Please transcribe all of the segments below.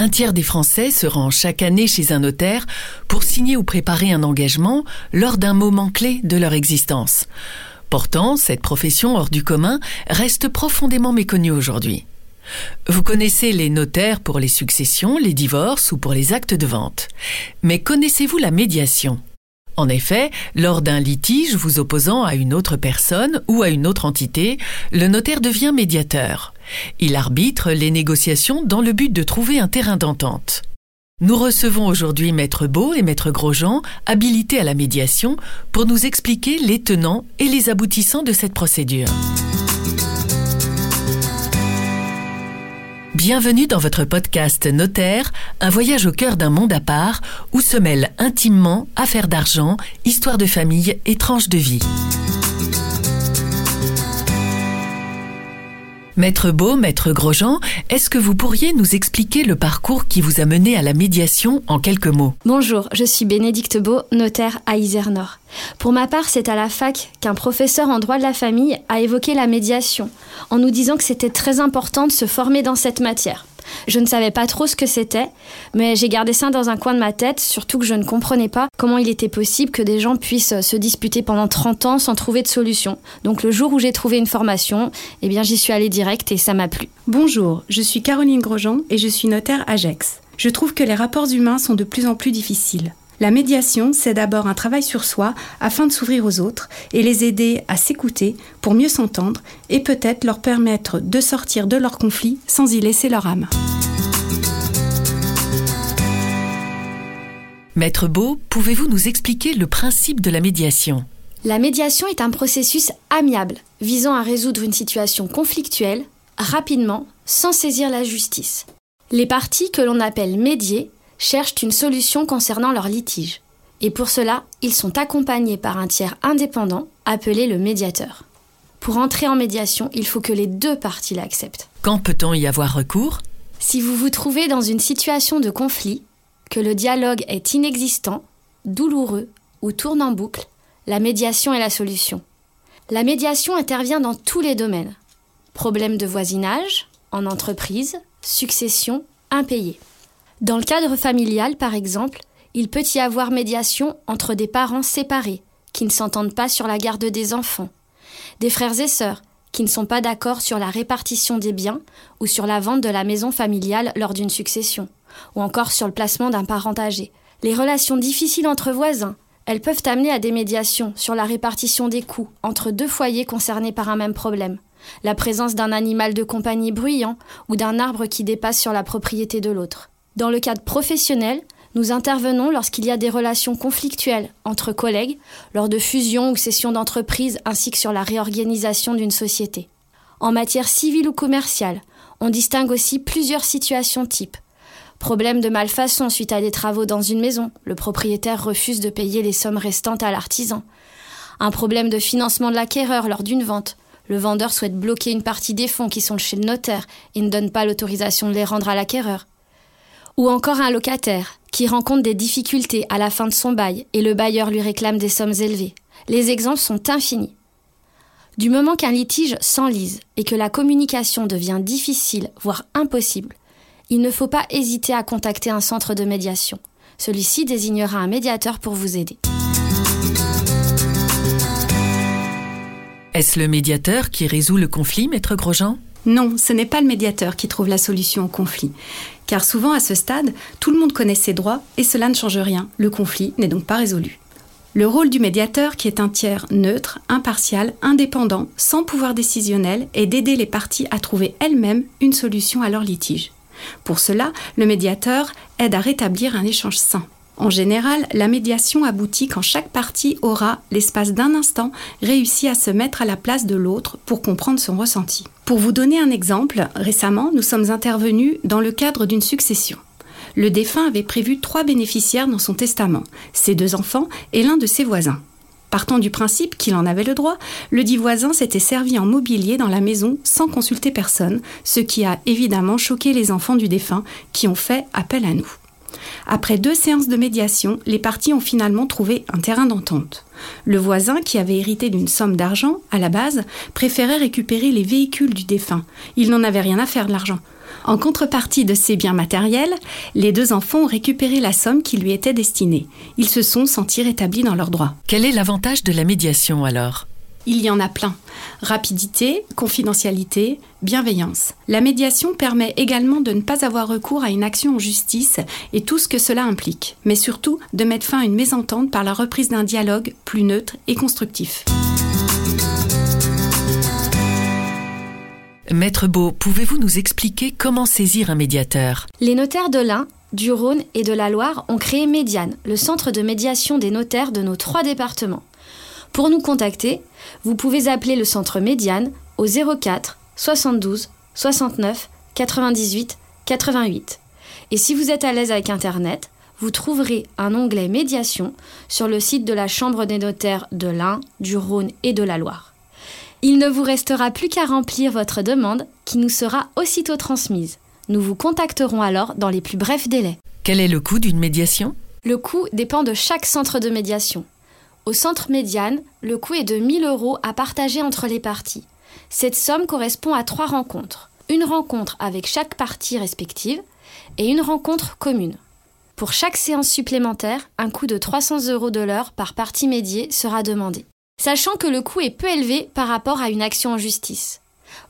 Un tiers des Français se rend chaque année chez un notaire pour signer ou préparer un engagement lors d'un moment clé de leur existence. Pourtant, cette profession hors du commun reste profondément méconnue aujourd'hui. Vous connaissez les notaires pour les successions, les divorces ou pour les actes de vente. Mais connaissez-vous la médiation? En effet, lors d'un litige vous opposant à une autre personne ou à une autre entité, le notaire devient médiateur. Il arbitre les négociations dans le but de trouver un terrain d'entente. Nous recevons aujourd'hui Maître Beau et Maître Grosjean, habilités à la médiation, pour nous expliquer les tenants et les aboutissants de cette procédure. Bienvenue dans votre podcast Notaire, un voyage au cœur d'un monde à part où se mêlent intimement affaires d'argent, histoires de famille et tranches de vie. Maître Beau, Maître Grosjean, est-ce que vous pourriez nous expliquer le parcours qui vous a mené à la médiation en quelques mots? Bonjour, je suis Bénédicte Beau, notaire à Isère-Nord. Pour ma part, c'est à la fac qu'un professeur en droit de la famille a évoqué la médiation, en nous disant que c'était très important de se former dans cette matière. Je ne savais pas trop ce que c'était, mais j'ai gardé ça dans un coin de ma tête, surtout que je ne comprenais pas comment il était possible que des gens puissent se disputer pendant 30 ans sans trouver de solution. Donc le jour où j'ai trouvé une formation, eh bien j'y suis allée direct et ça m'a plu. Bonjour, je suis Caroline Grosjean et je suis notaire à. Je trouve que les rapports humains sont de plus en plus difficiles. La médiation, c'est d'abord un travail sur soi afin de s'ouvrir aux autres et les aider à s'écouter pour mieux s'entendre et peut-être leur permettre de sortir de leur conflit sans y laisser leur âme. Maître Beau, pouvez-vous nous expliquer le principe de la médiation? La médiation est un processus amiable visant à résoudre une situation conflictuelle rapidement sans saisir la justice. Les parties que l'on appelle médiées cherchent une solution concernant leur litige. Et pour cela, ils sont accompagnés par un tiers indépendant appelé le médiateur. Pour entrer en médiation, il faut que les deux parties l'acceptent. Quand peut-on y avoir recours? Si vous vous trouvez dans une situation de conflit, que le dialogue est inexistant, douloureux ou tourne en boucle, la médiation est la solution. La médiation intervient dans tous les domaines. Problèmes de voisinage, en entreprise, succession, impayés. Dans le cadre familial, par exemple, il peut y avoir médiation entre des parents séparés, qui ne s'entendent pas sur la garde des enfants, des frères et sœurs, qui ne sont pas d'accord sur la répartition des biens ou sur la vente de la maison familiale lors d'une succession, ou encore sur le placement d'un parent âgé. Les relations difficiles entre voisins, elles peuvent amener à des médiations sur la répartition des coûts entre deux foyers concernés par un même problème, la présence d'un animal de compagnie bruyant ou d'un arbre qui dépasse sur la propriété de l'autre. Dans le cadre professionnel, nous intervenons lorsqu'il y a des relations conflictuelles entre collègues, lors de fusions ou cessions d'entreprises, ainsi que sur la réorganisation d'une société. En matière civile ou commerciale, on distingue aussi plusieurs situations types. Problème de malfaçon suite à des travaux dans une maison, le propriétaire refuse de payer les sommes restantes à l'artisan. Un problème de financement de l'acquéreur lors d'une vente. Le vendeur souhaite bloquer une partie des fonds qui sont chez le notaire et ne donne pas l'autorisation de les rendre à l'acquéreur ou encore un locataire qui rencontre des difficultés à la fin de son bail et le bailleur lui réclame des sommes élevées. Les exemples sont infinis. Du moment qu'un litige s'enlise et que la communication devient difficile, voire impossible, il ne faut pas hésiter à contacter un centre de médiation. Celui-ci désignera un médiateur pour vous aider. Est-ce le médiateur qui résout le conflit, maître Grosjean? Non, ce n'est pas le médiateur qui trouve la solution au conflit. Car souvent à ce stade, tout le monde connaît ses droits et cela ne change rien. Le conflit n'est donc pas résolu. Le rôle du médiateur, qui est un tiers neutre, impartial, indépendant, sans pouvoir décisionnel, est d'aider les parties à trouver elles-mêmes une solution à leur litige. Pour cela, le médiateur aide à rétablir un échange sain. En général, la médiation aboutit quand chaque partie aura, l'espace d'un instant, réussi à se mettre à la place de l'autre pour comprendre son ressenti. Pour vous donner un exemple, récemment, nous sommes intervenus dans le cadre d'une succession. Le défunt avait prévu trois bénéficiaires dans son testament, ses deux enfants et l'un de ses voisins. Partant du principe qu'il en avait le droit, le dit voisin s'était servi en mobilier dans la maison sans consulter personne, ce qui a évidemment choqué les enfants du défunt qui ont fait appel à nous. Après deux séances de médiation, les parties ont finalement trouvé un terrain d'entente. Le voisin, qui avait hérité d'une somme d'argent, à la base, préférait récupérer les véhicules du défunt. Il n'en avait rien à faire de l'argent. En contrepartie de ces biens matériels, les deux enfants ont récupéré la somme qui lui était destinée. Ils se sont sentis rétablis dans leurs droits. Quel est l'avantage de la médiation alors? Il y en a plein. Rapidité, confidentialité, bienveillance. La médiation permet également de ne pas avoir recours à une action en justice et tout ce que cela implique, mais surtout de mettre fin à une mésentente par la reprise d'un dialogue plus neutre et constructif. Maître Beau, pouvez-vous nous expliquer comment saisir un médiateur? Les notaires de l'Ain, du Rhône et de la Loire ont créé Médiane, le centre de médiation des notaires de nos trois départements. Pour nous contacter, vous pouvez appeler le centre Médiane au 04 72 69 98 88. Et si vous êtes à l'aise avec Internet, vous trouverez un onglet Médiation sur le site de la Chambre des notaires de l'Ain, du Rhône et de la Loire. Il ne vous restera plus qu'à remplir votre demande qui nous sera aussitôt transmise. Nous vous contacterons alors dans les plus brefs délais. Quel est le coût d'une médiation? Le coût dépend de chaque centre de médiation. Au centre médiane, le coût est de 1000 euros à partager entre les parties. Cette somme correspond à trois rencontres. Une rencontre avec chaque partie respective et une rencontre commune. Pour chaque séance supplémentaire, un coût de 300 euros de l'heure par partie médiée sera demandé. Sachant que le coût est peu élevé par rapport à une action en justice.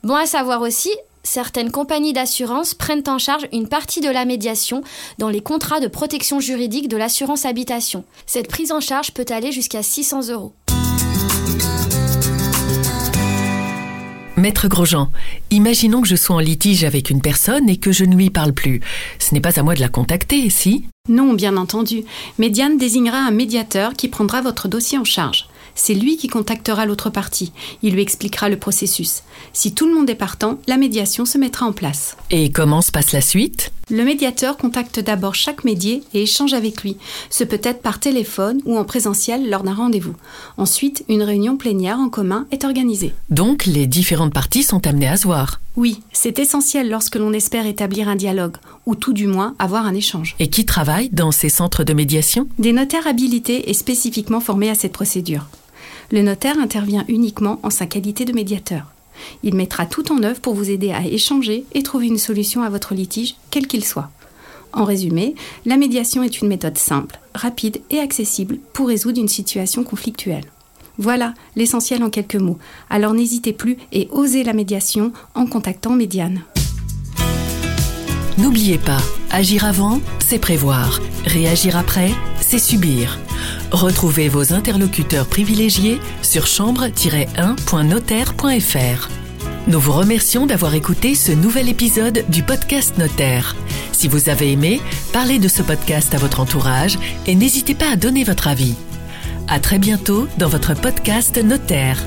Bon à savoir aussi, certaines compagnies d'assurance prennent en charge une partie de la médiation dans les contrats de protection juridique de l'assurance habitation. Cette prise en charge peut aller jusqu'à 600 euros. Maître Grosjean, imaginons que je sois en litige avec une personne et que je ne lui parle plus. Ce n'est pas à moi de la contacter, si? Non, bien entendu. Médiane désignera un médiateur qui prendra votre dossier en charge. C'est lui qui contactera l'autre partie. Il lui expliquera le processus. Si tout le monde est partant, la médiation se mettra en place. Et comment se passe la suite? Le médiateur contacte d'abord chaque médié et échange avec lui. Ce peut être par téléphone ou en présentiel lors d'un rendez-vous. Ensuite, une réunion plénière en commun est organisée. Donc, les différentes parties sont amenées à se voir Oui, c'est essentiel lorsque l'on espère établir un dialogue, ou tout du moins avoir un échange. Et qui travaille dans ces centres de médiation? Des notaires habilités et spécifiquement formés à cette procédure le notaire intervient uniquement en sa qualité de médiateur. Il mettra tout en œuvre pour vous aider à échanger et trouver une solution à votre litige, quel qu'il soit. En résumé, la médiation est une méthode simple, rapide et accessible pour résoudre une situation conflictuelle. Voilà l'essentiel en quelques mots. Alors n'hésitez plus et osez la médiation en contactant Médiane. N'oubliez pas, agir avant, c'est prévoir. Réagir après, c'est subir. Retrouvez vos interlocuteurs privilégiés sur chambre-1.notaire.fr. Nous vous remercions d'avoir écouté ce nouvel épisode du podcast Notaire. Si vous avez aimé, parlez de ce podcast à votre entourage et n'hésitez pas à donner votre avis. À très bientôt dans votre podcast Notaire.